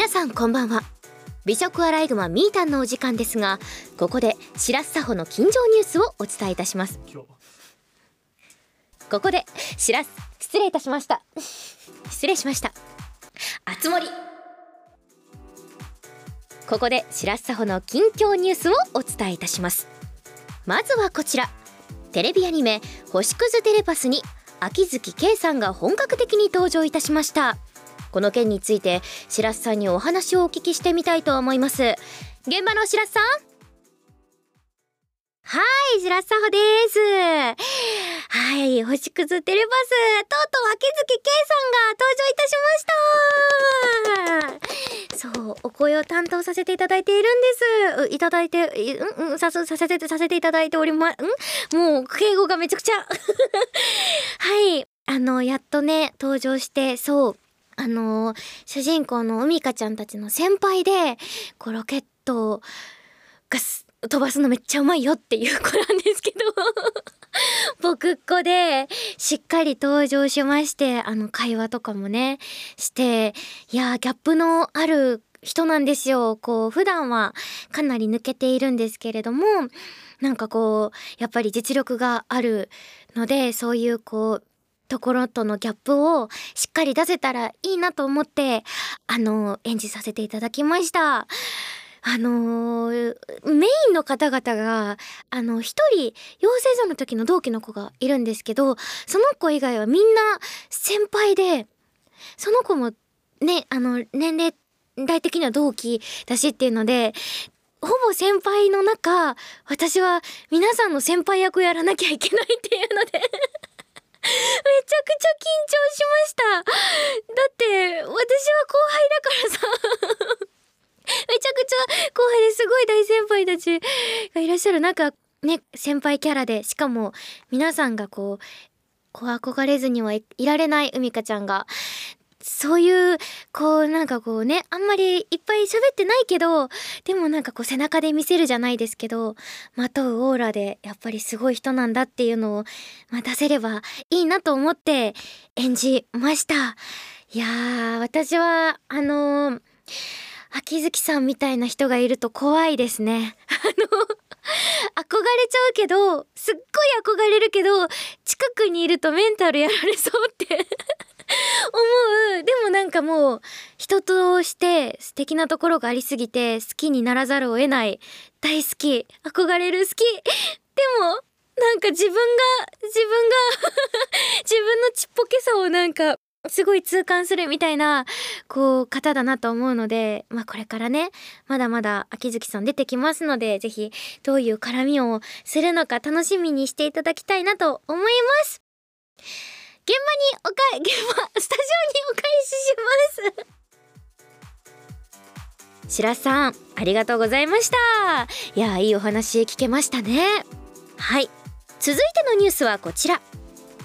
皆さんこんばんは。美食アライグマミータンのお時間ですがここで白洲佐穂の近所ニュースをお伝えいたします。ここで白洲失礼いたしました。失礼しました。あつ森ここで白洲佐穂の近況ニュースをお伝えいたします。まずはこちら。テレビアニメ星屑テレパスに秋月圭さんが本格的に登場いたしました。この件について白洲さんにお話をお聞きしてみたいと思います。現場の白洲さん。はい白洲佐穂です。はい星屑テレパスとうとう秋月圭さんが登場いたしました。そうお声を担当させていただいているんです。いただいてうんうんささせてさせていただいておりまん？もう敬語がめちゃくちゃ。はい。あのやっとね登場してそう。あの主人公の海香ちゃんたちの先輩でこうロケットが飛ばすのめっちゃうまいよっていう子なんですけど。僕っ子でしっかり登場しましてあの会話とかもねしていやギャップのある人なんですよ。こう普段はかなり抜けているんですけれどもなんかこうやっぱり実力があるのでそういうこうところとのギャップをしっかり出せたらいいなと思ってあの演じさせていただきました。あのー、メインの方々があの一人養成所の時の同期の子がいるんですけどその子以外はみんな先輩でその子もねあの年齢代的には同期だしっていうのでほぼ先輩の中私は皆さんの先輩役をやらなきゃいけないっていうのでめちゃくちゃ緊張しました。だって、私は後輩だからさ めちゃくちゃ後輩ですごい大先輩たちがいらっしゃる中、ね、先輩キャラで、しかも皆さんがこう、こう憧れずにはいられない海香ちゃんが、そういう、こう、なんかこうね、あんまりいっぱい喋ってないけど、でもなんかこう背中で見せるじゃないですけど、まとうオーラでやっぱりすごい人なんだっていうのを、まあ、出せればいいなと思って演じました。いやー、私は、あのー、秋月さんみたいな人がいると怖いですね。あの、憧れちゃうけど、すっごい憧れるけど、近くにいるとメンタルやられそうって思うでもなんかもう人として素敵なところがありすぎて好きにならざるを得ない大好き憧れる好き。でもなんか自分が自分が 自分のちっぽけさをなんかすごい痛感するみたいなこう方だなと思うのでまあこれからねまだまだ秋月さん出てきますので是非どういう絡みをするのか楽しみにしていただきたいなと思います。現場におか現場スタジオにお返しします。白さんありがとうございました。いやいいお話聞けましたね。はい。続いてのニュースはこちら。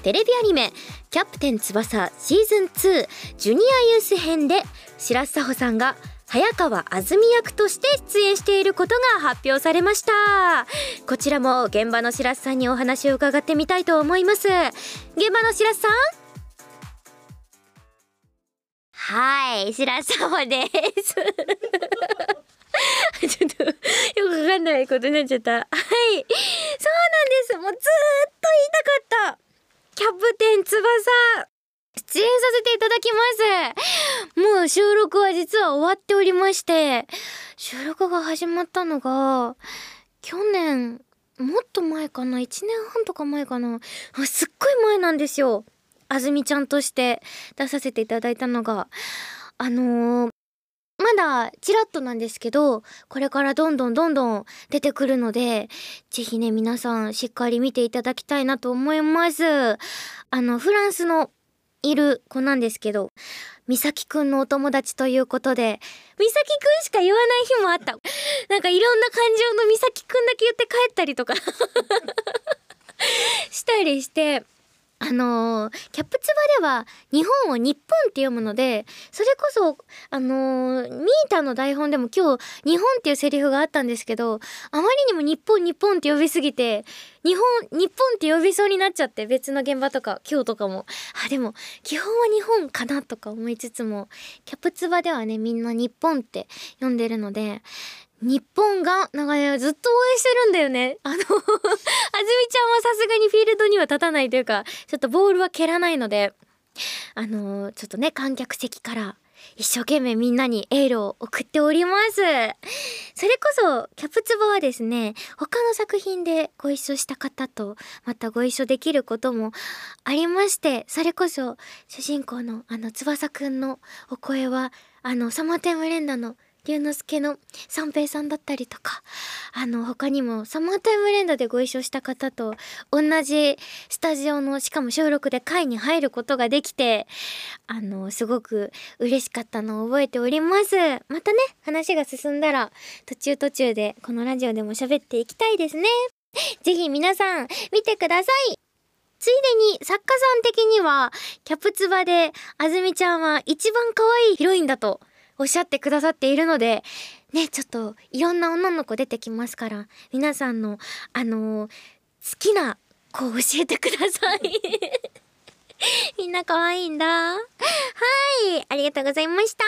テレビアニメ「キャプテン翼シーズン2ジュニアユース編」で白洲佐穂さんが早川あずみ役として出演していることが発表されました。こちらも現場の白洲さんにお話を伺ってみたいと思います。現場の白洲さん？はい白洲佐穂です。ちょっとよくわかんないことになっちゃった。はい。そうなんです。もうずっと言いたかった。キャプテン翼。出演させていただきます。もう収録は実は終わっておりまして収録が始まったのが去年もっと前かな？1年半とか前かな？すっごい前なんですよ。あずみちゃんとして出させていただいたのが。あのー、まだちらっとなんですけどこれからどんどんどんどん出てくるので是非ね皆さんしっかり見ていただきたいなと思います。あのフランスのいる子なんですけど美咲くんのお友達ということで美咲くんしか言わない日もあった。なんかいろんな感情の美咲くんだけ言って帰ったりとか したりしてあのー、キャプツバでは日本を日本って読むのでそれこそあのー、ミータの台本でも今日日本っていうセリフがあったんですけどあまりにも日本日本って呼びすぎて日本日本って呼びそうになっちゃって別の現場とか今日とかも。あでも基本は日本かなとか思いつつもキャプツバではねみんな日本って呼んでるので日本が、なんかね、ずっと応援してるんだよね。あの あずみちゃんはさすがにフィールドには立たないというか、ちょっとボールは蹴らないので、あのちょっとね、観客席から一生懸命みんなにエールを送っております。それこそ、キャプツバはですね、他の作品でご一緒した方とまたご一緒できることもありまして、それこそ主人公のあの翼くんのお声は、あの、サマーテンムレンダの龍之介の三平さんだったりとか、あの、他にもサマータイム連打でご一緒した方と同じスタジオの、しかも収録で会に入ることができて、あの、すごく嬉しかったのを覚えております。またね、話が進んだら、途中途中でこのラジオでも喋っていきたいですね。ぜひ皆さん、見てください。ついでに作家さん的にはキャプツバであずみちゃんは一番可愛いヒロインだとおっしゃってくださっているので、ね、ちょっといろんな女の子出てきますから、皆さんの、あのー、好きな子を教えてください。みんな可愛いんだ。はい、ありがとうございました。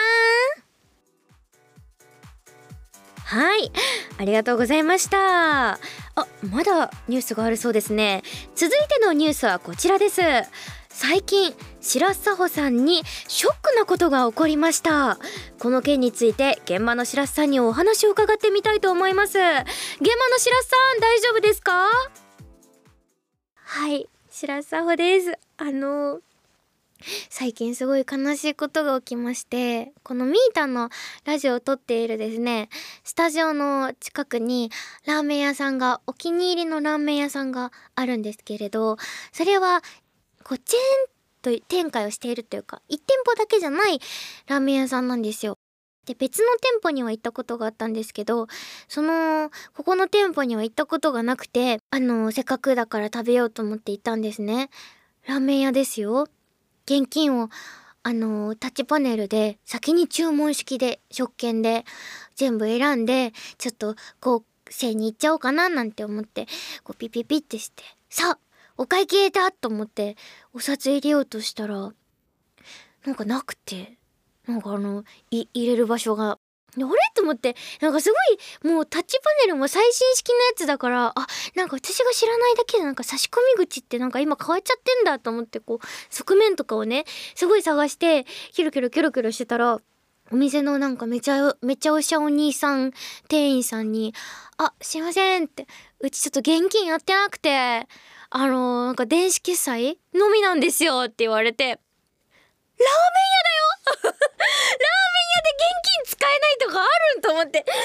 はい、ありがとうございました。あ、まだニュースがあるそうですね。続いてのニュースはこちらです。最近白洲穂さんにショックなことが起こりました。この件について現場の白洲さんにお話を伺ってみたいと思います。現場の白洲さん大丈夫ですか？はい白洲穂です。あの最近すごい悲しいことが起きましてこのミータのラジオを撮っているですねスタジオの近くにラーメン屋さんがお気に入りのラーメン屋さんがあるんですけれどそれはこうチェーンと展開をしているというか1店舗だけじゃないラーメン屋さんなんですよ。で別の店舗には行ったことがあったんですけどそのここの店舗には行ったことがなくてあのせっかくだから食べようと思って行ったんですね。ラーメン屋ですよ。現金をあのタッチパネルで先に注文式で食券で全部選んでちょっとこうせに行っちゃおうかななんて思ってこうピピピってしてさあお会計だと思ってお札入れようとしたらなんかなくて。なんかあの入れる場所が。あれ？と思って。なんかすごいもうタッチパネルも最新式のやつだからあなんか私が知らないだけでなんか差し込み口ってなんか今変わっちゃってんだと思ってこう側面とかをねすごい探してキロキロキロキロしてたらお店のなんかめちゃめちゃおしゃお兄さん店員さんに「あすいません」って「うちちょっと現金やってなくてあのー、なんか電子決済のみなんですよって言われて、ラーメン屋だよラーメン屋で現金使えないとかあるんと思って、うん、そうそ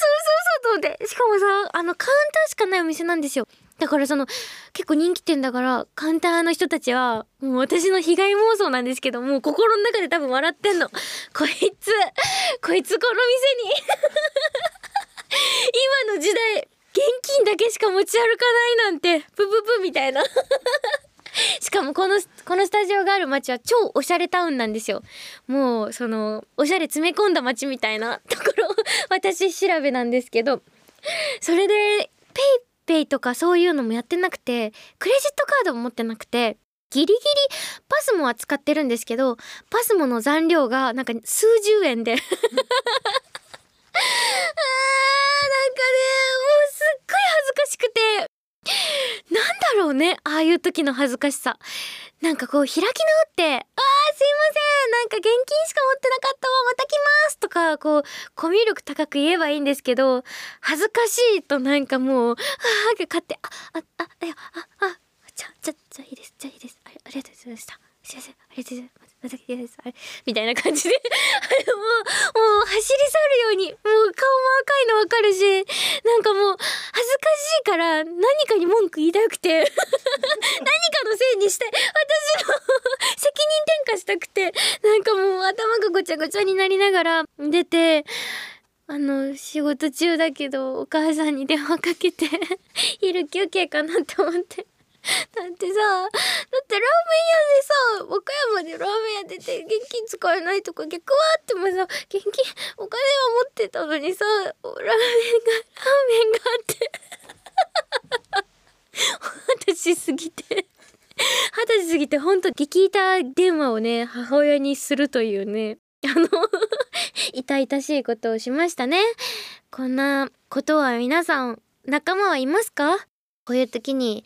うそうと思って。しかもさ、あの、カウンターしかないお店なんですよ。だからその、結構人気店だから、カウンターの人たちは、もう私の被害妄想なんですけど、もう心の中で多分笑ってんの。こいつ、こいつこの店に 今の時代、現金だけしか持ち歩かないなんてブブブみたいな。しかもこのこのスタジオがある街は超おしゃれタウンなんですよ。もうそのおしゃれ詰め込んだ街みたいな ところ 私調べなんですけど。それでペイペイとかそういうのもやってなくてクレジットカードも持ってなくてギリギリパスモは使ってるんですけどパスモの残量がなんか数十円で。ろうねああいう時の恥ずかしさ。なんかこう開き直って「あーすいません。なんか現金しか持ってなかったわまた来ます」とかこうコミュ力高く言えばいいんですけど恥ずかしいとなんかもう「ああ」が勝って「あああいやああじゃじゃじゃいいですじゃいいです。ありありがとうございました。すいません。ありがとうございます。あれ？みたいな感じで。もう、もう走り去るように、もう顔も赤いのわかるし、なんかもう恥ずかしいから何かに文句言いたくて 何かのせいにして、私の責任転嫁したくて、なんかもう頭がごちゃごちゃになりながら出て、あの、仕事中だけど、お母さんに電話かけて 昼休憩かなって思って だってさだってラーメン屋でさ和歌山でラーメン屋出て現金使えないとか逆はあってもさ現金お金は持ってたのにさラーメンがラーメンがあって。二十歳過ぎて。二十歳過ぎてほんと激痛電話をね母親にするというねあの 痛々しいことをしましたね。こんなことは皆さん仲間はいますか？こういう時に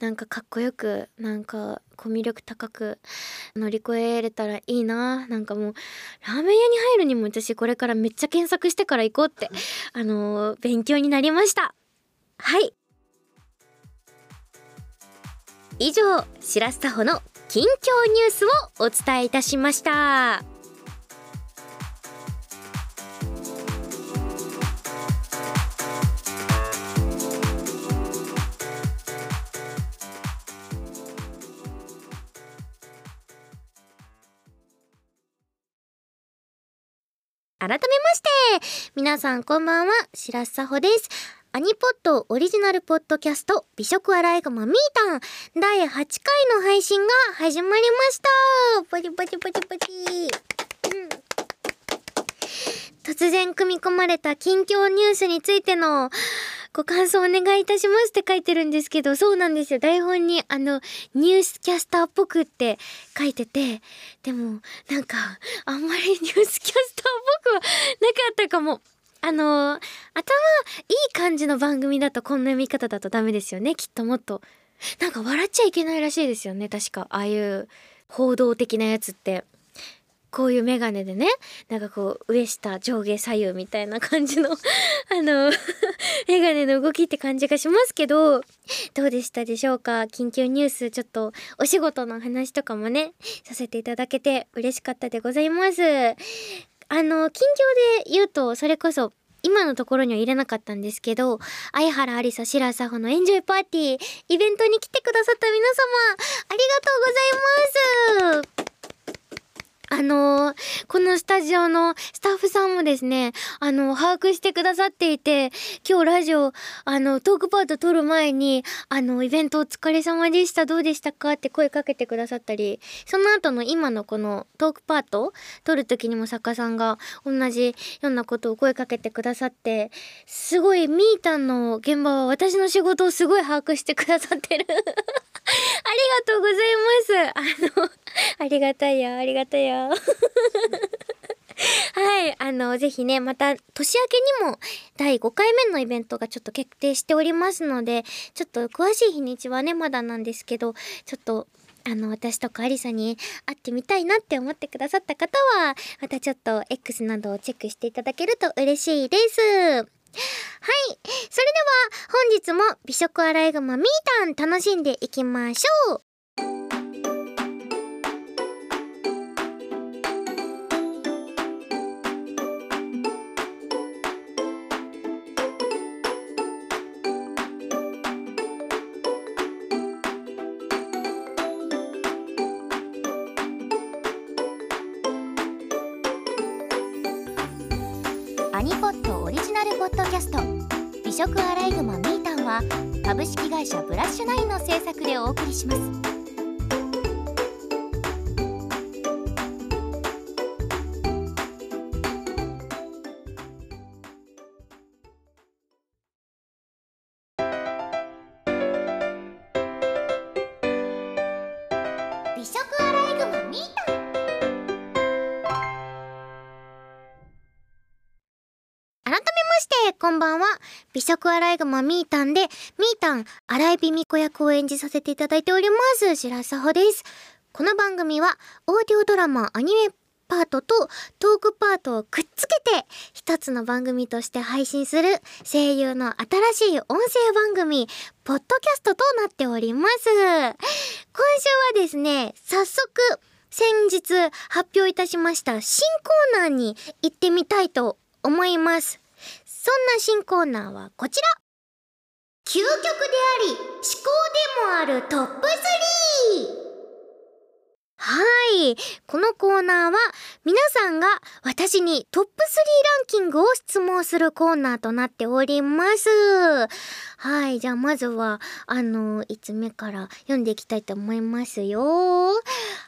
なんかかっこよくなんかコミュ力高く乗り越えれたらいいな。なんかもうラーメン屋に入るにも私これからめっちゃ検索してから行こうってあのー、勉強になりました。はい。以上しらすたほの近況ニュースをお伝えいたしました。改めまして皆さんこんばんは白洲穂です。アニポッドオリジナルポッドキャスト美食アライグマミータン。第8回の配信が始まりました。ポチポチポチポチ、うん、突然組み込まれた近況ニュースについてのご感想お願いいたしますって書いてるんですけど、そうなんですよ。台本にあの、ニュースキャスターっぽくって書いてて、でも、なんか、あんまり ニュースキャスターっぽくはなかったかも。あの、頭いい感じの番組だとこんな読み方だとダメですよね。きっともっと。なんか笑っちゃいけないらしいですよね。確か。ああいう報道的なやつって。こういうメガネでねなんかこう上下上下左右みたいな感じの あの メガネの動きって感じがしますけどどうでしたでしょうか？緊急ニュースちょっとお仕事の話とかもねさせていただけて嬉しかったでございます。あの近況で言うとそれこそ今のところには入れなかったんですけど相原ありさ白佐穂のエンジョイパーティーイベントに来てくださった皆様ありがとうございます。あのー、このスタジオのスタッフさんもですね、あのー、把握してくださっていて、今日ラジオ、あの、トークパート撮る前に、あの、イベントお疲れ様でした、どうでしたか？って声かけてくださったり、その後の今のこのトークパート撮る時にも作家さんが同じようなことを声かけてくださって、すごいミータンの現場は私の仕事をすごい把握してくださってる。ありがとうございます。あの、ありがたいよ、ありがたいよ。はい、あの、ぜひね、また年明けにも第5回目のイベントがちょっと決定しておりますので、ちょっと詳しい日にちはね、まだなんですけど、ちょっとあの、私とかアリサに会ってみたいなって思ってくださった方は、またちょっと X などをチェックしていただけると嬉しいです。はい。それでは、本日も美食アライグマミータン楽しんでいきましょう。アニポッドオリジナルポッドキャスト。美食アライグマミータンは株式会社ブラッシュナインの制作でお送りします。美食アライグマミータンで、ミータン、荒井美美子役を演じさせていただいております。白沙穂です。この番組は、オーディオドラマ、アニメパートとトークパートをくっつけて一つの番組として配信する声優の新しい音声番組ポッドキャストとなっております今週はですね早速先日発表いたしました新コーナーに行ってみたいと思いますそんな新コーナーはこちら究極であり思考でもあるトップ 3! はい。このコーナーは皆さんが私にトップ3ランキングを質問するコーナーとなっております。はい。じゃあまずは、あの、5つ目から読んでいきたいと思いますよ。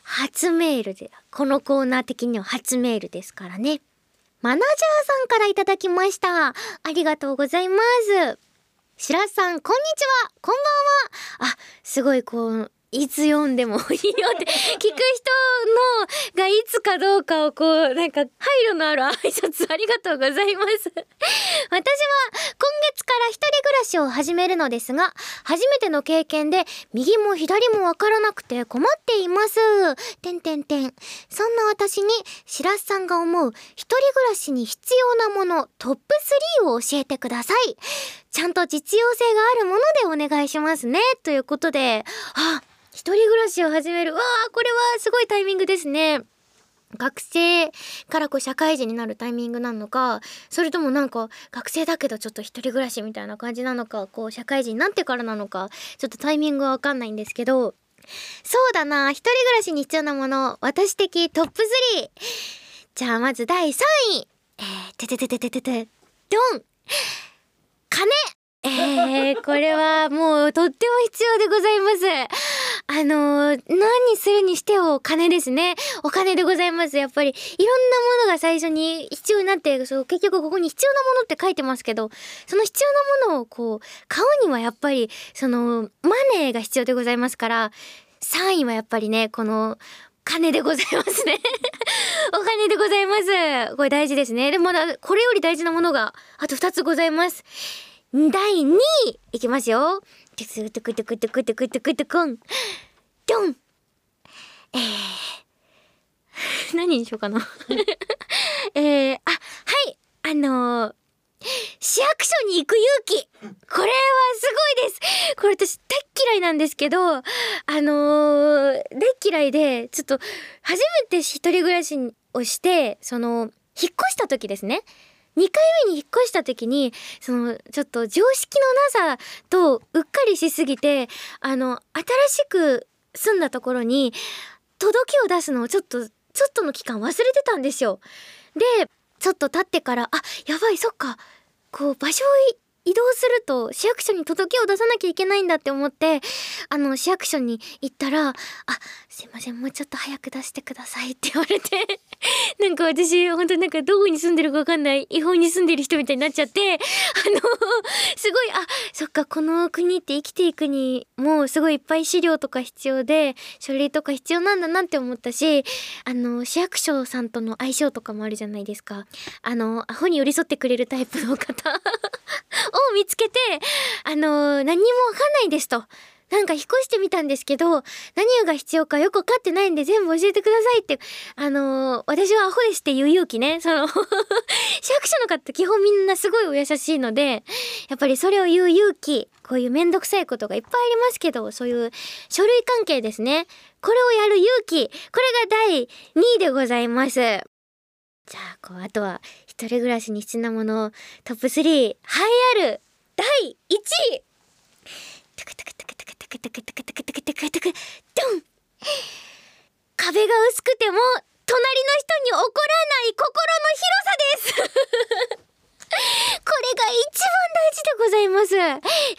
初メールで、このコーナー的には初メールですからね。マナージャーさんからいただきました。ありがとうございます。白洲さん、こんにちは。こんばんは。あ、すごいこう、いつ読んでもいいよって聞く人のがいつかどうかをこうなんか配慮のある挨拶ありがとうございます。私は今月から一人暮らしを始めるのですが初めての経験で右も左もわからなくて困っています。てんてんてん。そんな私に白洲さんが思う一人暮らしに必要なものトップ3を教えてください。ちゃんと実用性があるものでお願いしますね。ということであ一人暮らしを始める。わあこれはすごいタイミングですね。学生からこう社会人になるタイミングなのかそれともなんか学生だけどちょっと一人暮らしみたいな感じなのかこう社会人になってからなのかちょっとタイミングはわかんないんですけど。そうだな。一人暮らしに必要なもの私的トップ3じゃあまず第3位。えー、てててててててドン。金えー、これはもうとっても必要でございます。あのー、何するにしても金ですね。お金でございます。やっぱりいろんなものが最初に必要になって、そう結局ここに必要なものって書いてますけど、その必要なものをこう買うにはやっぱりそのマネーが必要でございますから、3位はやっぱりね、この金でございますね。お金でございます。これ大事ですね。でもまだこれより大事なものがあと2つございます。第2位いきますよ。トゥクトゥクトゥクトゥクトゥクトゥクトゥクン。ドンえー、何にしようかな。えー、あ、はいあのー、市役所に行く勇気これはすごいですこれ私大っ嫌いなんですけど、あのー、大っ嫌いで、ちょっと初めて一人暮らしをして、その、引っ越した時ですね。2回目に引っ越した時にそのちょっと常識のなさとうっかりしすぎてあの新しく住んだところに届けを出すのをちょっとちょっとの期間忘れてたんですよ。でちょっと経ってからあやばいそっか。こう場所を移動すると市役所に届けを出さなきゃいけないんだって思ってあの市役所に行ったら「あすいませんもうちょっと早く出してください」って言われて なんか私本当になんかどこに住んでるかわかんない違法に住んでる人みたいになっちゃってあのすごいあそっかこの国って生きていくにもうすごいいっぱい資料とか必要で書類とか必要なんだなって思ったしあの市役所さんとの相性とかもあるじゃないですか。あのアホに寄り添ってくれるタイプの方。を見つけてあの何もわかんないですと。なんか引っ越してみたんですけど何が必要かよく分かってないんで全部教えてくださいって。あのー私はアホですっていう勇気ね。その市 役所の方基本みんなすごいお優しいのでやっぱりそれを言う勇気こういうめんどくさいことがいっぱいありますけどそういう書類関係ですね。これをやる勇気これが第2位でございます。じゃあこうあとは一人暮らしに必要なものトップ3栄えある第1位。トクトクトクトクトクトクトクトクトクトクトク。ドン。壁が薄くても隣の人に怒らない心の広さです。これが一番大事でございます。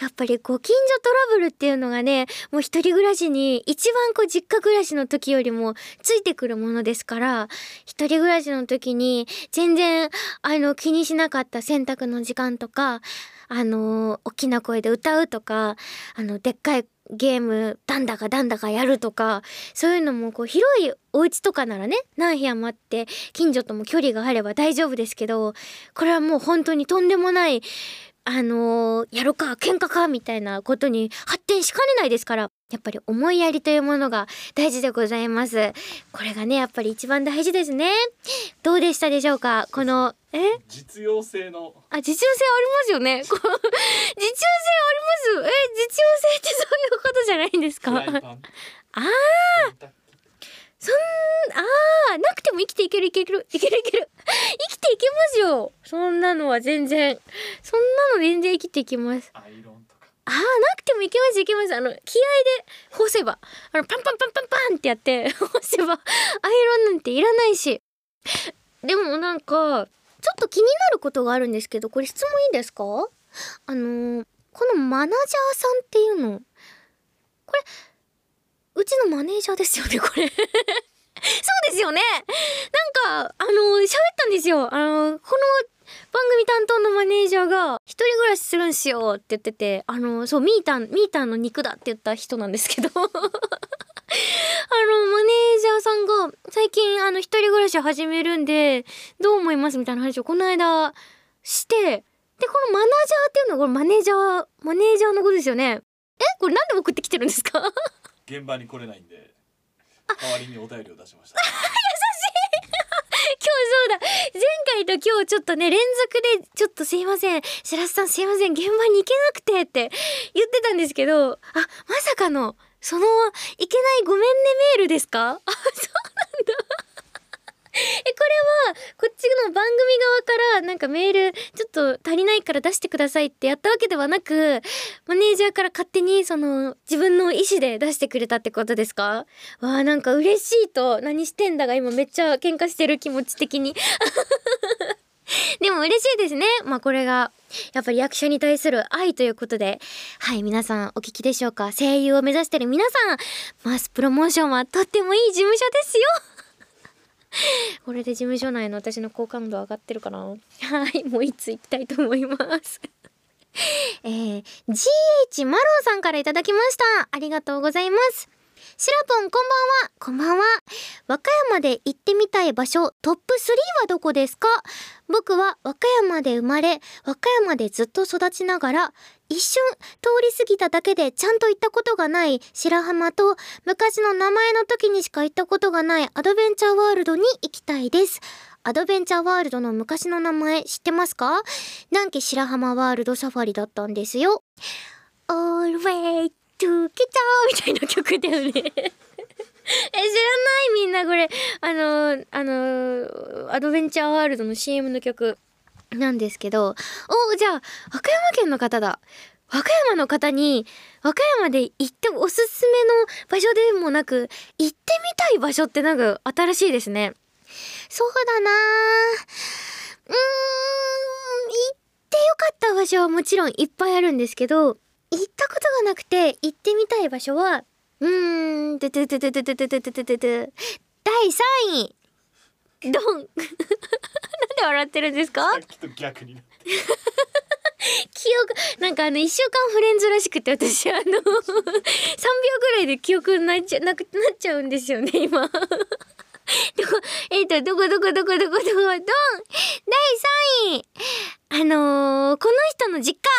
やっぱりご近所トラブルっていうのがねもう一人暮らしに一番こう実家暮らしの時よりもついてくるものですから一人暮らしの時に全然あの気にしなかった洗濯の時間とかあの大きな声で歌うとかあのでっかいゲームだんだかだんだかやるとかそういうのもこう広いお家とかならね何部屋もあって近所とも距離があれば大丈夫ですけどこれはもう本当にとんでもないあのーやるか喧嘩かみたいなことに発展しかねないですからやっぱり思いやりというものが大事でございます。これがねやっぱり一番大事ですね。どうでしたでしょうか？このえ？実用性の。あ、実用性ありますよね。実用性あります。え、実用性ってそういうことじゃないんですか？あー。洗濯機そん、あー、なくても生きていけるいけるいけるいける。生きていけますよ。そんなのは全然。そんなの全然生きていきます。アイロンとかあーなくてもいけますいけますあの気合で干せばあのパンパンパンパンパンってやって 干せばアイロンなんていらないしでもなんかちょっと気になることがあるんですけどこれ質問いいですか？あのーこのマナジャーさんっていうのこれうちのマネージャーですよねこれ。そうですよね。なんかあの喋ったんですよ。あのこの番組担当のマネージャーが一人暮らしするんすよって言っててあのそうミータンミータンの肉だって言った人なんですけど。あのマネージャーさんが最近あの一人暮らし始めるんでどう思いますみたいな話をこの間してでこのマナージャーっていうのはこれマネージャーマネージャーのことですよね。えこれなんで送ってきてるんですか？現場に来れないんで代わりにお便りを出しました。今日そうだ。前回と今日ちょっとね連続でちょっとすいません。白洲さんすいません。現場に行けなくてって言ってたんですけどあまさかのそのいけないごめんねメールですか？あそうなんだ。えこれはこっちの番組側からなんかメールちょっと足りないから出してくださいってやったわけではなくマネージャーから勝手にその自分の意思で出してくれたってことですか？わあなんか嬉しいと何してんだが今めっちゃ喧嘩してる気持ち的に。でも嬉しいですね。まあこれがやっぱり役者に対する愛ということで。はい皆さんお聞きでしょうか？声優を目指してる皆さんマスプロモーションはとってもいい事務所ですよ。これで事務所内の私の好感度上がってるかな？はいもういつ行きたいと思います。えー、GH マロンさんからいただきました。ありがとうございます。シラポンこんばんは。こんばんは。和歌山で行ってみたい場所トップ3はどこですか？僕は和歌山で生まれ和歌山でずっと育ちながら一瞬通り過ぎただけでちゃんと行ったことがない白浜と昔の名前の時にしか行ったことがないアドベンチャーワールドに行きたいです。アドベンチャーワールドの昔の名前知ってますか？南紀白浜ワールドサファリだったんですよ。All way to ケチャーみたいな曲だよね。え知らない？みんなこれ。あのあのアドベンチャーワールドの CM の曲。なんですけどおじゃあ和歌山県の方だ。和歌山の方に和歌山で行っておすすめの場所でもなく行ってみたい場所ってなんか新しいですね。そうだなうーん行ってよかった場所はもちろんいっぱいあるんですけど行ったことがなくて行ってみたい場所はうーんてててててててててててて第3位ドン。なんで笑ってるんですか？さっきと逆にな 記憶なんかあの1週間フレンズらしくて私あの 3秒ぐらいで記憶なっちゃなくなっちゃうんですよね今。どこえっ、とどこどこどこどこどこドン。第3位。あのー、この人の実家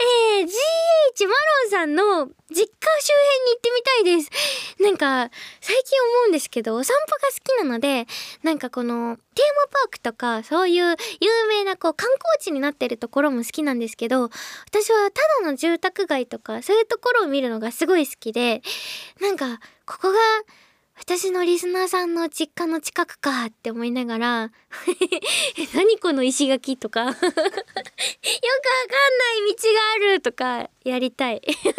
えー、GH マロンさんの実家周辺に行ってみたいです。なんか、最近思うんですけど、お散歩が好きなので、なんかこの、テーマパークとか、そういう有名なこう観光地になってるところも好きなんですけど、私はただの住宅街とか、そういうところを見るのがすごい好きで、なんか、ここが、私のリスナーさんの実家の近くかって思いながら 何この石垣とか。よくわかんない道があるとかやりたい。これが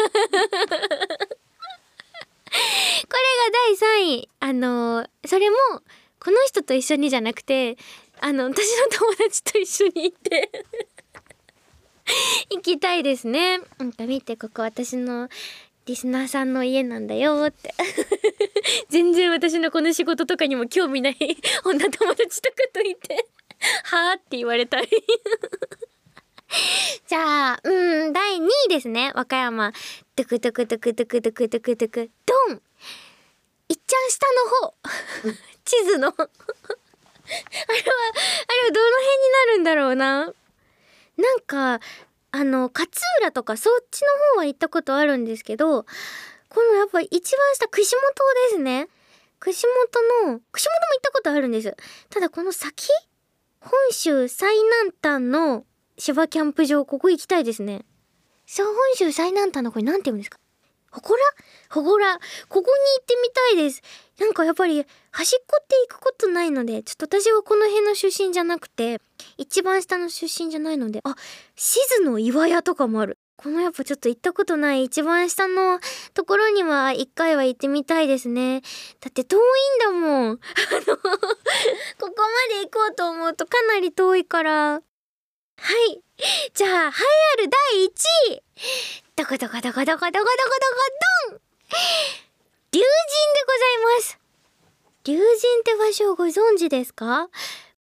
第3位。あのそれもこの人と一緒にじゃなくてあの私の友達と一緒に行って行きたいですね。なんか見てここ私のリスナーさんの家なんだよって。全然私のこの仕事とかにも興味ない 女友達とかといて。はあって言われたり。じゃあうん第2位ですね。和歌山。トゥクトゥクトゥクトゥクトゥクトゥクトゥク。ドン。いっちゃん下の方。地図の。あれはあれはどの辺になるんだろうな。なんかあの勝浦とかそっちの方は行ったことあるんですけどこのやっぱ一番下串本ですね。串本の串本も行ったことあるんです。ただこの先本州最南端の芝キャンプ場ここ行きたいですね。そう本州最南端のこれなんて言うんですか？ほこら？ほこら。ここに行ってみたいです。なんかやっぱり端っこって行くことないのでちょっと私はこの辺の出身じゃなくて一番下の出身じゃないのであ静の岩屋とかもある。このやっぱちょっと行ったことない一番下のところには一回は行ってみたいですね。だって遠いんだもん。あのここまで行こうと思うとかなり遠いから。はい。じゃあ栄えある第1位。どこどこどこどこどこどこどこドン龍神でございます。龍神って場所をご存知ですか？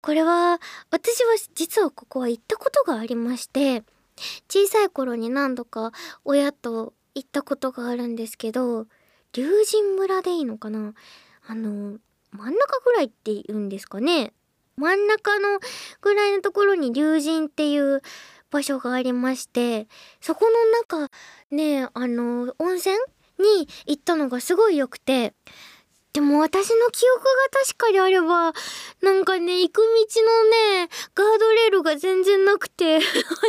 これは私は実はここは行ったことがありまして。小さい頃に何度か親と行ったことがあるんですけど龍神村でいいのかな？あの真ん中ぐらいって言うんですかね？真ん中のぐらいのところに龍神っていう場所がありましてそこの中ねあの温泉に行ったのがすごい良くてでも私の記憶が確かであればなんかね行く道のねガードレールが全然なくて あ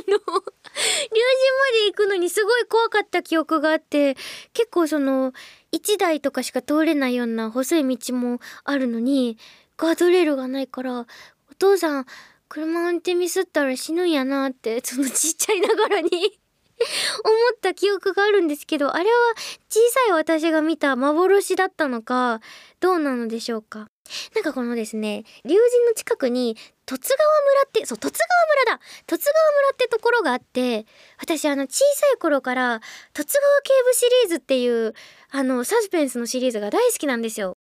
の竜神まで行くのにすごい怖かった記憶があって結構その1台とかしか通れないような細い道もあるのにガードレールがないからお父さん車運転ミスったら死ぬんやなってそのちっちゃいながらに 思った記憶があるんですけどあれは小さい私が見た幻だったのかどうなのでしょうか？なんかこのですね龍神の近くに十津川村ってそう十津川村だ。十津川村ってところがあって私あの小さい頃から十津川警部シリーズっていうあのサスペンスのシリーズが大好きなんですよ。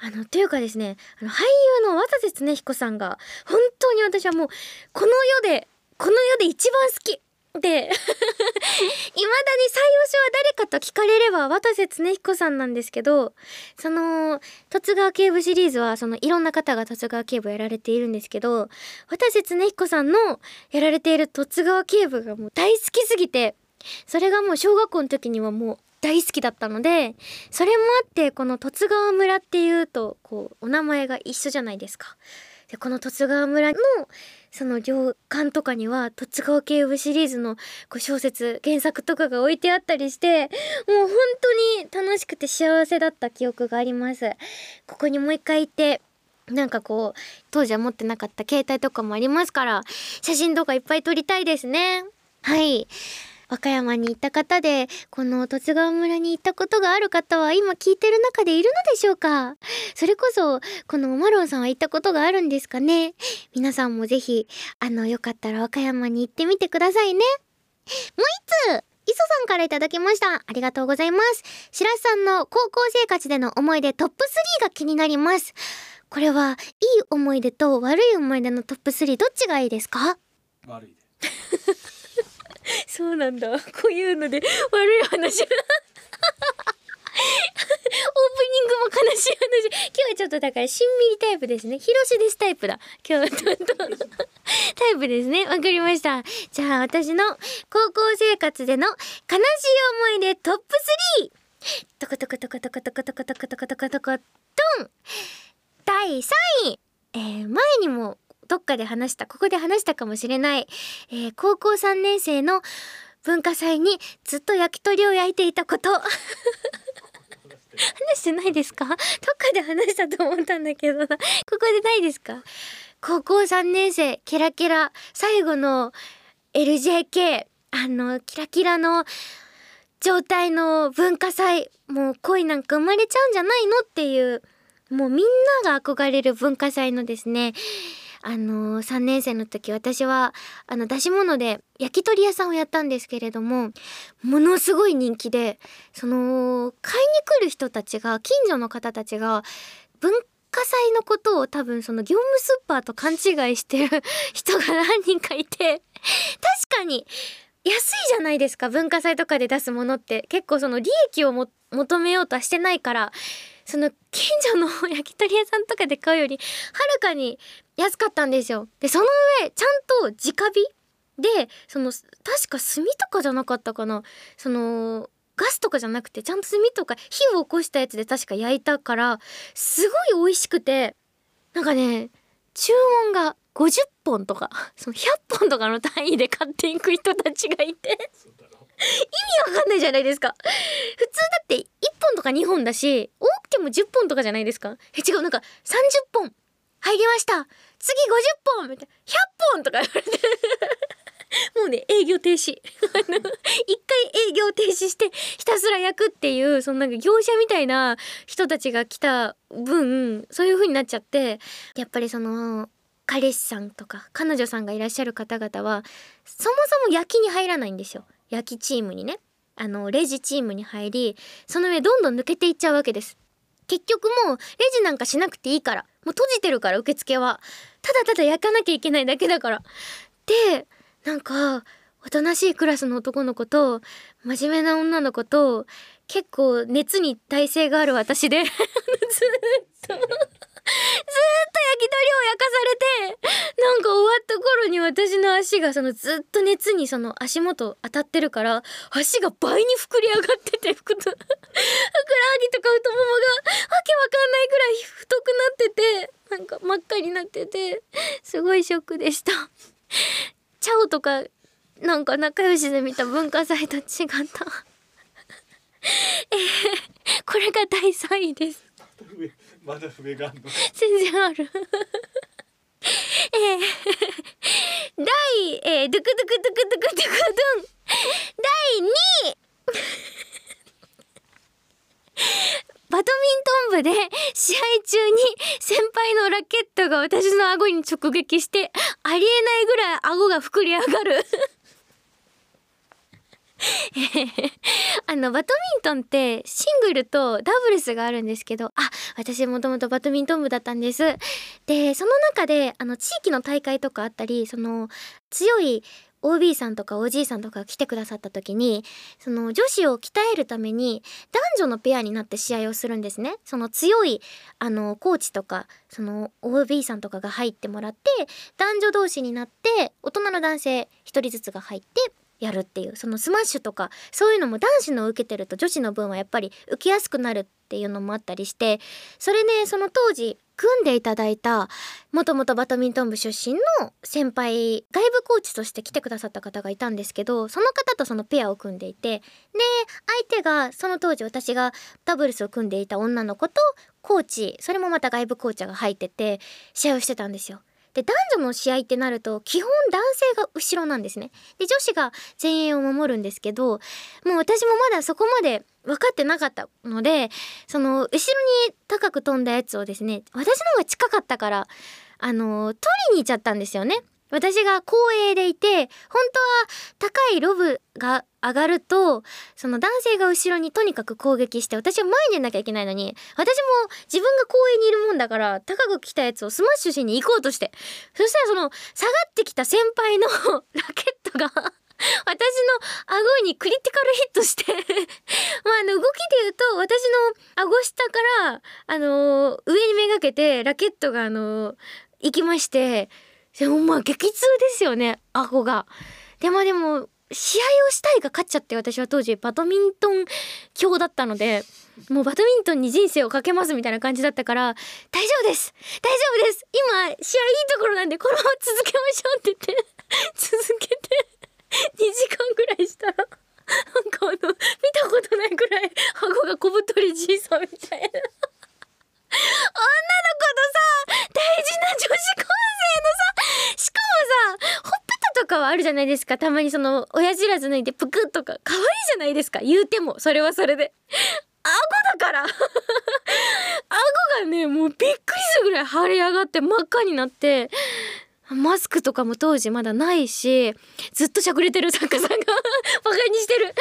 あのというかですねあの俳優の渡瀬恒彦さんが本当に私はもうこの世でこの世で一番好き。で 未だに最優秀は誰かと聞かれれば渡瀬恒彦さんなんですけどその十津川警部シリーズはそのいろんな方が十津川警部やられているんですけど渡瀬恒彦さんのやられている十津川警部がもう大好きすぎてそれがもう小学校の時にはもう大好きだったのでそれもあってこの十津川村っていうとこうお名前が一緒じゃないですか。でこの十津川村のその旅館とかには十津川警部シリーズのこ小説原作とかが置いてあったりしてもう本当に楽しくて幸せだった記憶があります。ここにもう一回行ってなんかこう当時は持ってなかった携帯とかもありますから写真とかいっぱい撮りたいですね。はい。和歌山に行った方でこの十津川村に行ったことがある方は今聞いてる中でいるのでしょうか？それこそこのマロンさんは行ったことがあるんですかね？皆さんもぜひあのよかったら和歌山に行ってみてくださいねもう一つ磯さんからいただきました。ありがとうございます。白洲さんの高校生活での思い出トップ3が気になります。これは、いい思い出と悪い思い出のトップ3どっちがいいですか？悪いで そうなんだ。こういうので悪い話。オープニングも悲しい話。今日はちょっとだからしんみりタイプですね。広しですタイプだ。今日はちょっとタイプですね。わかりました。じゃあ私の高校生活での悲しい思い出トップ 3! トコトコトコトコトコトコトコトコトコトコドン第3位えー、前にもどっかで話したここで話したかもしれない、えー、高校3年生の文化祭にずっと焼き鳥を焼いていたこと。話してないですか？どっかで話したと思ったんだけどここでないですか？高校3年生キラキラ最後の LJK あのキラキラの状態の文化祭もう恋なんか生まれちゃうんじゃないの？っていうもうみんなが憧れる文化祭のですねあの、3年生の時私はあの出し物で焼き鳥屋さんをやったんですけれどもものすごい人気でその買いに来る人たちが近所の方たちが文化祭のことを多分その業務スーパーと勘違いしてる人が何人かいて確かに安いじゃないですか文化祭とかで出すものって。結構その利益を求めようとはしてないからその近所の焼き鳥屋さんとかで買うよりはるかに安かったんですよ。でその上ちゃんと直火でその確か炭とかじゃなかったかな。そのガスとかじゃなくてちゃんと炭とか火を起こしたやつで確か焼いたからすごい美味しくてなんかね注文が50本とか その100本とかの単位で買っていく人たちがいて。意味わかんないじゃないですか。普通だって1本とか2本だし多くても10本とかじゃないですか。え違うなんか30本。入りました。次50本みたいな。100本とか言われて。もうね営業停止。あ の一回営業停止してひたすら焼くっていうそのなんか業者みたいな人たちが来た分そういう風になっちゃって。やっぱりその彼氏さんとか彼女さんがいらっしゃる方々はそもそも焼きに入らないんですよ。焼きチームにね。あのレジチームに入りその上どんどん抜けていっちゃうわけです。結局もうレジなんかしなくていいから。もう閉じてるから受付は。ただただ焼かなきゃいけないだけだから。でなんかおとなしいクラスの男の子と真面目な女の子と結構熱に耐性がある私で。ずっと。ずっと焼き鳥を焼かされてなんか終わった頃に私の足がそのずっと熱にその足元当たってるから足が倍に膨れ上がっててふくらはぎとか太ももがわけわかんないぐらい太くなっててなんか真っ赤になっててすごいショックでした。チャオとかなんか仲良しで見た文化祭と違ったえー、これが第3位です まだ上があんの？全然ある。えー、第、えー、ドゥクドゥクドゥクドゥクドゥクドゥン。第2位バドミントン部で試合中に先輩のラケットが私の顎に直撃してありえないぐらい顎が膨れ上がる。あのバドミントンってシングルとダブルスがあるんですけどあ私もともとバドミントン部だったんです。でその中であの地域の大会とかあったりその強い OB さんとか OG さんとかが来てくださった時にその女子を鍛えるために男女のペアになって試合をするんですね。その強いあのコーチとかその OB さんとかが入ってもらって男女同士になって大人の男性1人ずつが入ってやるっていうそのスマッシュとかそういうのも男子の受けてると女子の分はやっぱり受けやすくなるっていうのもあったりしてそれねその当時組んでいただいたもともとバドミントン部出身の先輩外部コーチとして来てくださった方がいたんですけどその方とそのペアを組んでいてで相手がその当時私がダブルスを組んでいた女の子とコーチそれもまた外部コーチが入ってて試合をしてたんですよ。で男女の試合ってなると基本男性が後ろなんですね。で女子が前衛を守るんですけどもう私もまだそこまで分かってなかったのでその後ろに高く飛んだやつをですね私の方が近かったからあの取りに行っちゃったんですよね。私が後衛でいて本当は高いロブが上がるとその男性が後ろにとにかく攻撃して私は前に出なきゃいけないのに私も自分が後衛にいるもんだから高く来たやつをスマッシュしに行こうとしてそしたらその下がってきた先輩の ラケットが私の顎にクリティカルヒットしてまああの動きで言うと私の顎下からあのー上にめがけてラケットがあのー行きましてでもまあ激痛ですよね顎が。でもでも試合をしたいが勝っちゃって私は当時バドミントン強だったのでもうバドミントンに人生をかけますみたいな感じだったから大丈夫です大丈夫です今試合いいところなんでこのまま続けましょうって言って 続けて2時間ぐらいしたらなんかあの見たことないぐらい顎が小太りじいさんみたいな女の子とさ大事な女子高生のさしかもさほっぺたとかはあるじゃないですか。たまにその親知らず抜いてぷくっとか可愛いじゃないですか。言うてもそれはそれで。顎だから。顎がねもうびっくりするぐらい腫れ上がって真っ赤になってマスクとかも当時まだないしずっとしゃくれてる作家さんが バカにしてる。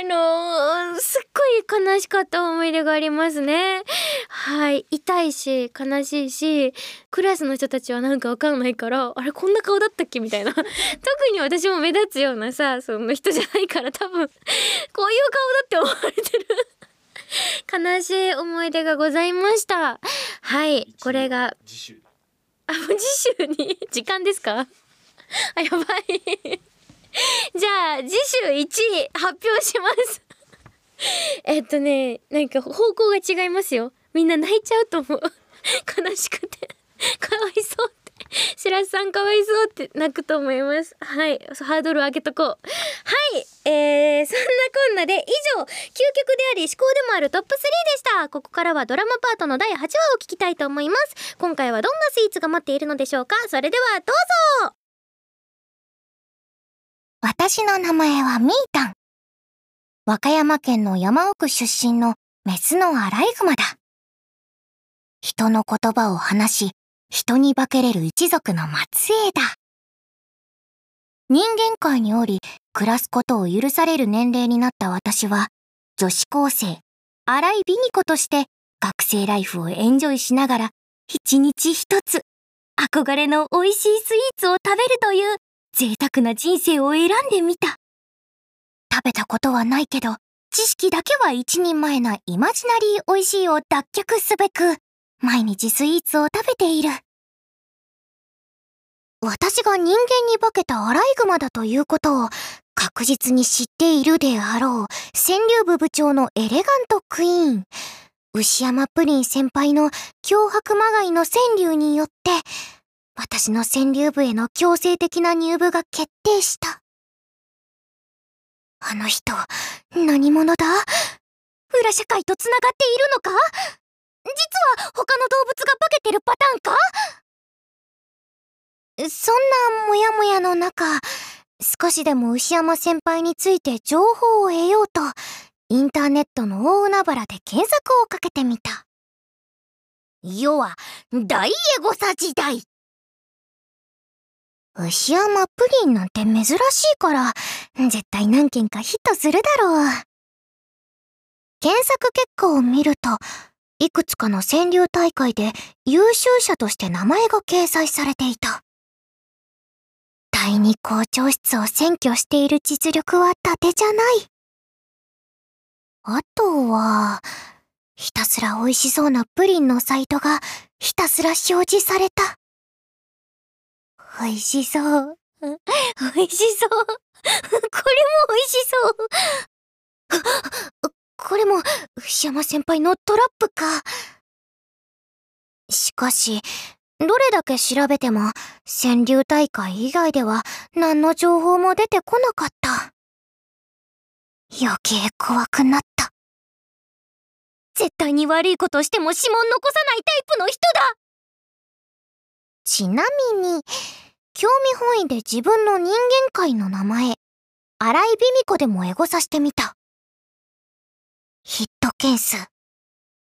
あのーすっごい悲しかった思い出がありますね。はい。痛いし悲しいしクラスの人たちはなんかわかんないからあれこんな顔だったっけみたいな。特に私も目立つようなさその人じゃないから多分こういう顔だって思われてる。悲しい思い出がございました。はい。これが次週あ、もう次週に？時間ですか？あ、やばい。じゃあ、次週1位発表します。えっとね、なんか方向が違いますよ。みんな泣いちゃうと思う。悲しくて。かわいそう。白洲さんかわいそうって泣くと思います。はい。ハードル上げとこう。はい。えー、そんなこんなで以上、究極であり思考でもあるトップ3でした。ここからはドラマパートの第8話を聞きたいと思います。今回はどんなスイーツが待っているのでしょうかそれではどうぞ私の名前はミータン。和歌山県の山奥出身のメスのアライグマだ。人の言葉を話し、人に化けれる一族の末裔だ。人間界におり、暮らすことを許される年齢になった私は、女子高生、荒井美美子として学生ライフをエンジョイしながら、一日一つ、憧れの美味しいスイーツを食べるという贅沢な人生を選んでみた。食べたことはないけど、知識だけは一人前なイマジナリー美味しいを脱却すべく、毎日スイーツを食べている。私が人間に化けたアライグマだということを確実に知っているであろう川柳部部長のエレガントクイーン、牛山プリン先輩の脅迫まがいの川柳によって、私の川柳部への強制的な入部が決定した。あの人、何者だ？裏社会と繋がっているのか？実は他の動物が化けてるパターンか？そんなモヤモヤの中、少しでも牛山先輩について情報を得ようと、インターネットの大海原で検索をかけてみた。世は大エゴサ時代。牛山プリンなんて珍しいから、絶対何件かヒットするだろう。検索結果を見ると、いくつかの川柳大会で優秀者として名前が掲載されていた。第二校長室を占拠している実力は伊達じゃない。あとは、ひたすら美味しそうなプリンのサイトがひたすら表示された。美味しそう。美味しそう。これも美味しそう。これも、牛山先輩のトラップか。しかし、どれだけ調べても、川柳大会以外では何の情報も出てこなかった。余計怖くなった。絶対に悪いことしても指紋残さないタイプの人だちなみに、興味本位で自分の人間界の名前、荒井美美子でもエゴサしてみた。ヒット件数、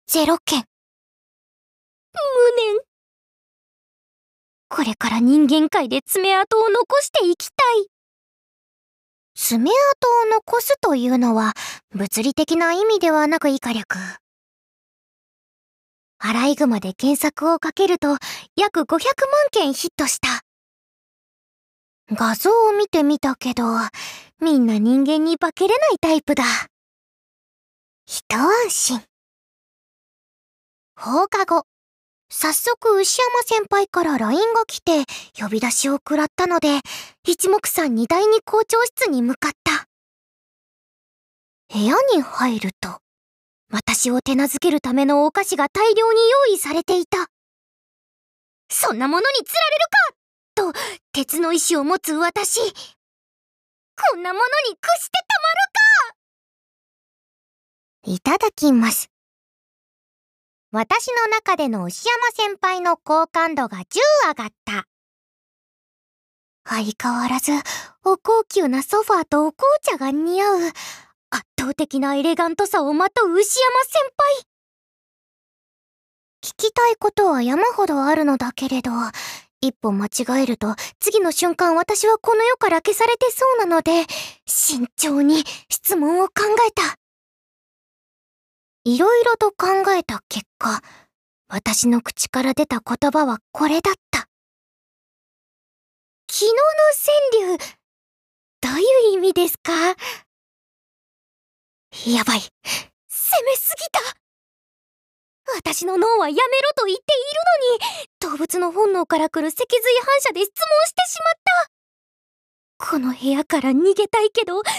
ゼロ件。無念。これから人間界で爪痕を残していきたい。爪痕を残すというのは、物理的な意味ではなく以下略。アライグマで検索をかけると、約500万件ヒットした。画像を見てみたけど、みんな人間に化けれないタイプだ。一安心。放課後、早速牛山先輩から LINE が来て呼び出しを食らったので、一目散に第二校長室に向かった。部屋に入ると、私を手なずけるためのお菓子が大量に用意されていた。そんなものに釣られるかと、鉄の意志を持つ私。こんなものに屈してたまるかいただきます。私の中での牛山先輩の好感度が10上がった。相変わらず、お高級なソファーとお紅茶が似合う、圧倒的なエレガントさをまとう牛山先輩。聞きたいことは山ほどあるのだけれど、一歩間違えると、次の瞬間私はこの世から消されてそうなので、慎重に質問を考えた。いろいろと考えた結果、私の口から出た言葉はこれだった。昨日の川柳、どういう意味ですか？やばい。攻めすぎた。私の脳はやめろと言っているのに、動物の本能から来る脊髄反射で質問してしまった。この部屋から逃げたいけど、逃げよ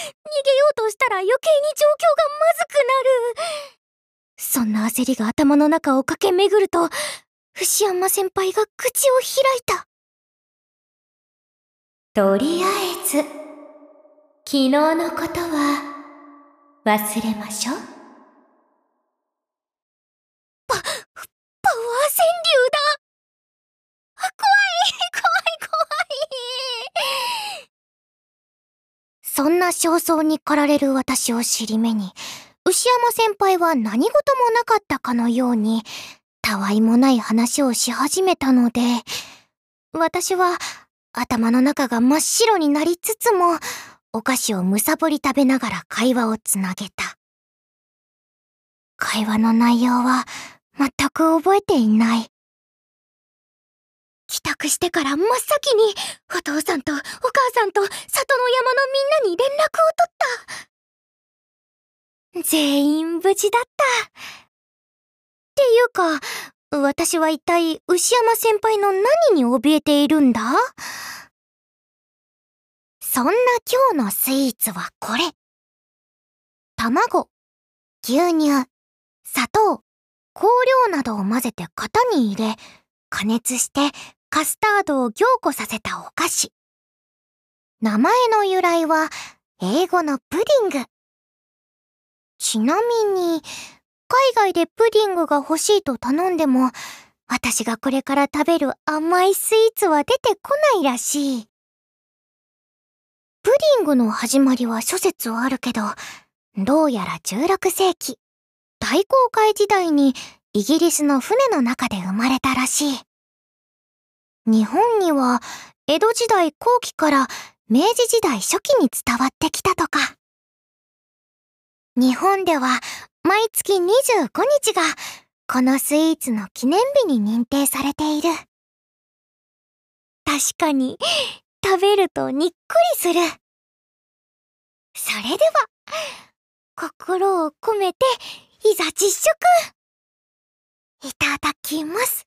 うとしたら余計に状況がまずくなる。そんな焦りが頭の中を駆け巡ると、牛山先輩が口を開いた。とりあえず、昨日のことは忘れましょう。パワー川柳だあ怖い怖い怖いそんな焦燥に駆られる私を尻目に、牛山先輩は何事もなかったかのように、たわいもない話をし始めたので、私は頭の中が真っ白になりつつも、お菓子をむさぼり食べながら会話をつなげた。会話の内容は全く覚えていない。帰宅してから真っ先にお父さんとお母さんと里の山のみんなに連絡を取った。全員無事だった。っていうか、私は一体牛山先輩の何に怯えているんだ？そんな今日のスイーツはこれ。卵、牛乳、砂糖、香料などを混ぜて型に入れ、加熱してカスタードを凝固させたお菓子。名前の由来は英語のプディング。ちなみに、海外でプディングが欲しいと頼んでも、私がこれから食べる甘いスイーツは出てこないらしい。プディングの始まりは諸説あるけど、どうやら16世紀、大航海時代にイギリスの船の中で生まれたらしい。日本には江戸時代後期から明治時代初期に伝わってきたとか。日本では毎月25日がこのスイーツの記念日に認定されている。確かに食べるとにっくりする。それでは、心を込めていざ実食いただきます。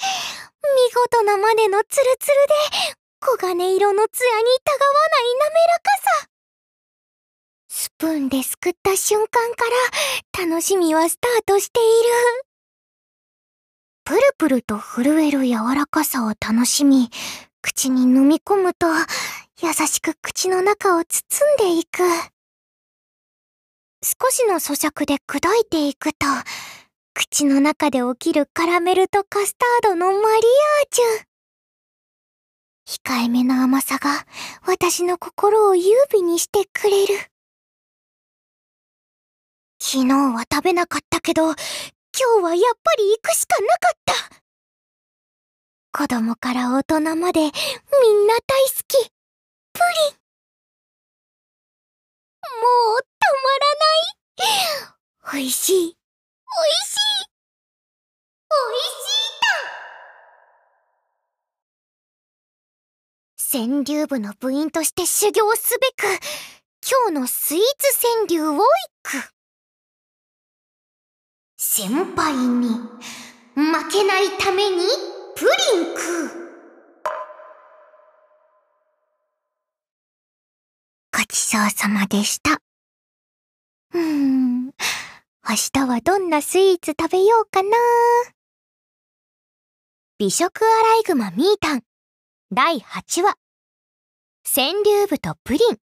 見事なまでのツルツルで、黄金色のツヤにたがわない滑らかさ。スプーンですくった瞬間から楽しみはスタートしている。プルプルと震える柔らかさを楽しみ、口に飲み込むと優しく口の中を包んでいく。少しの咀嚼で砕いていくと、口の中で起きるカラメルとカスタードのマリアージュ。控えめな甘さが私の心を優美にしてくれる。昨日は食べなかったけど、今日はやっぱり行くしかなかった。子供から大人までみんな大好き。プリン。もうたまらない。美味しい。美味しい。美味しいだ。川柳部の部員として修行すべく、今日のスイーツ川柳をいく。先輩に負けないためにプリン食う。ごちそうさまでした。うん、明日はどんなスイーツ食べようかな。美食アライグマミータン第8話川柳部とプリン。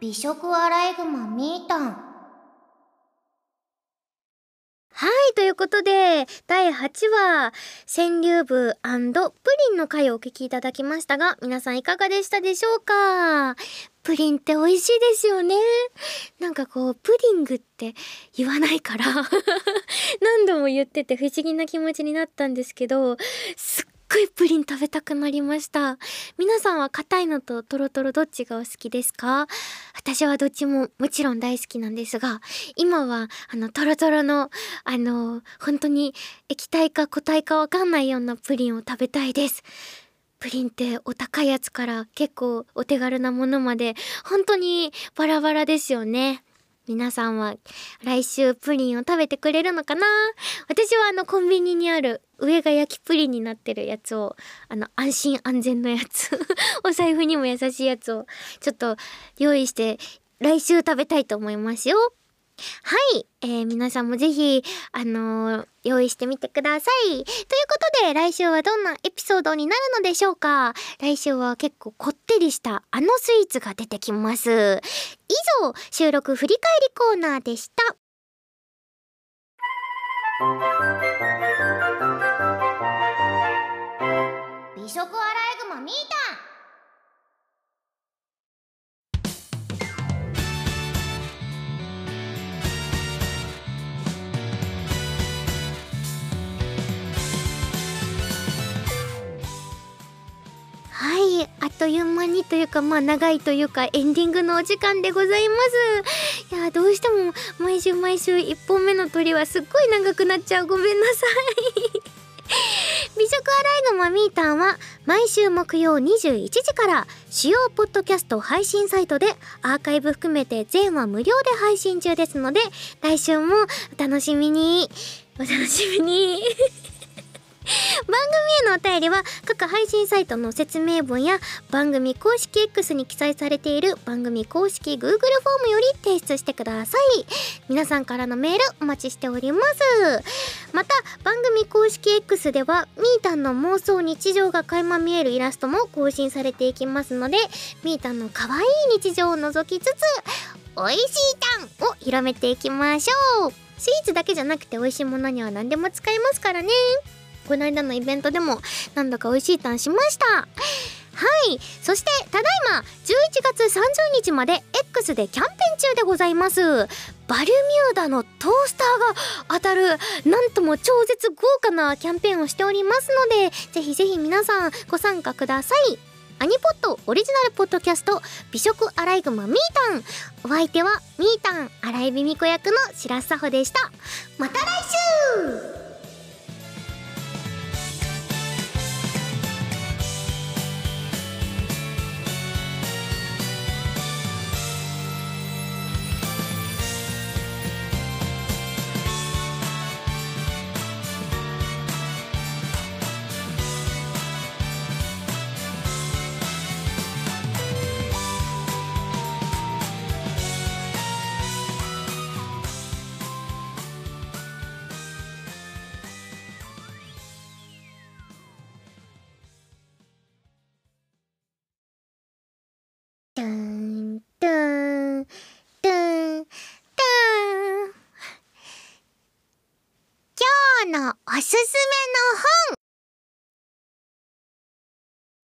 美食アライグマミータンはい、ということで、第8話、川柳部プリンの回をお聞きいただきましたが、皆さんいかがでしたでしょうか？プリンって美味しいですよね。なんかこう、プディングって言わないから 何度も言ってて不思議な気持ちになったんですけど、すっごいプリン食べたくなりました。皆さんは硬いのとトロトロどっちがお好きですか？私はどっちももちろん大好きなんですが今はあのトロトロのあの本当に液体か固体かわかんないようなプリンを食べたいです。プリンってお高いやつから結構お手軽なものまで本当にバラバラですよね。皆さんは来週プリンを食べてくれるのかな？私はあのコンビニにある上が焼きプリンになってるやつをあの安心安全のやつ お財布にも優しいやつをちょっと用意して来週食べたいと思いますよ。はい、えー、皆さんもぜひ、あのー、用意してみてください。ということで、来週はどんなエピソードになるのでしょうか来週は結構こってりしたあのスイーツが出てきます。以上、収録振り返りコーナーでした。美食アライグマミータあっという間にというかまあ長いというかエンディングのお時間でございます。いやどうしても毎週毎週1本目の鳥はすっごい長くなっちゃう。ごめんなさい。美食アライグマミータンは毎週木曜21時から主要ポッドキャスト配信サイトでアーカイブ含めて全話無料で配信中ですので来週もお楽しみに。お楽しみに。番組へのお便りは各配信サイトの説明文や番組公式 X に記載されている番組公式 Google フォームより提出してください。皆さんからのメールお待ちしております。また番組公式 X ではみーたんの妄想日常が垣間見えるイラストも更新されていきますのでみーたんの可愛い日常を覗きつつ美味しいタンを広めていきましょう。スイーツだけじゃなくて美味しいものには何でも使えますからね。この間のイベントでもなんだか美味しいタンしました。はい。そしてただいま11月30日まで X でキャンペーン中でございます。バルミューダのトースターが当たるなんとも超絶豪華なキャンペーンをしておりますのでぜひぜひ皆さんご参加ください。アニポットオリジナルポッドキャスト美食アライグマミータン。お相手はミータン荒井美美子役の白洲穂でした。また来週!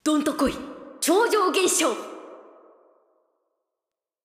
どんとこい。超常現象。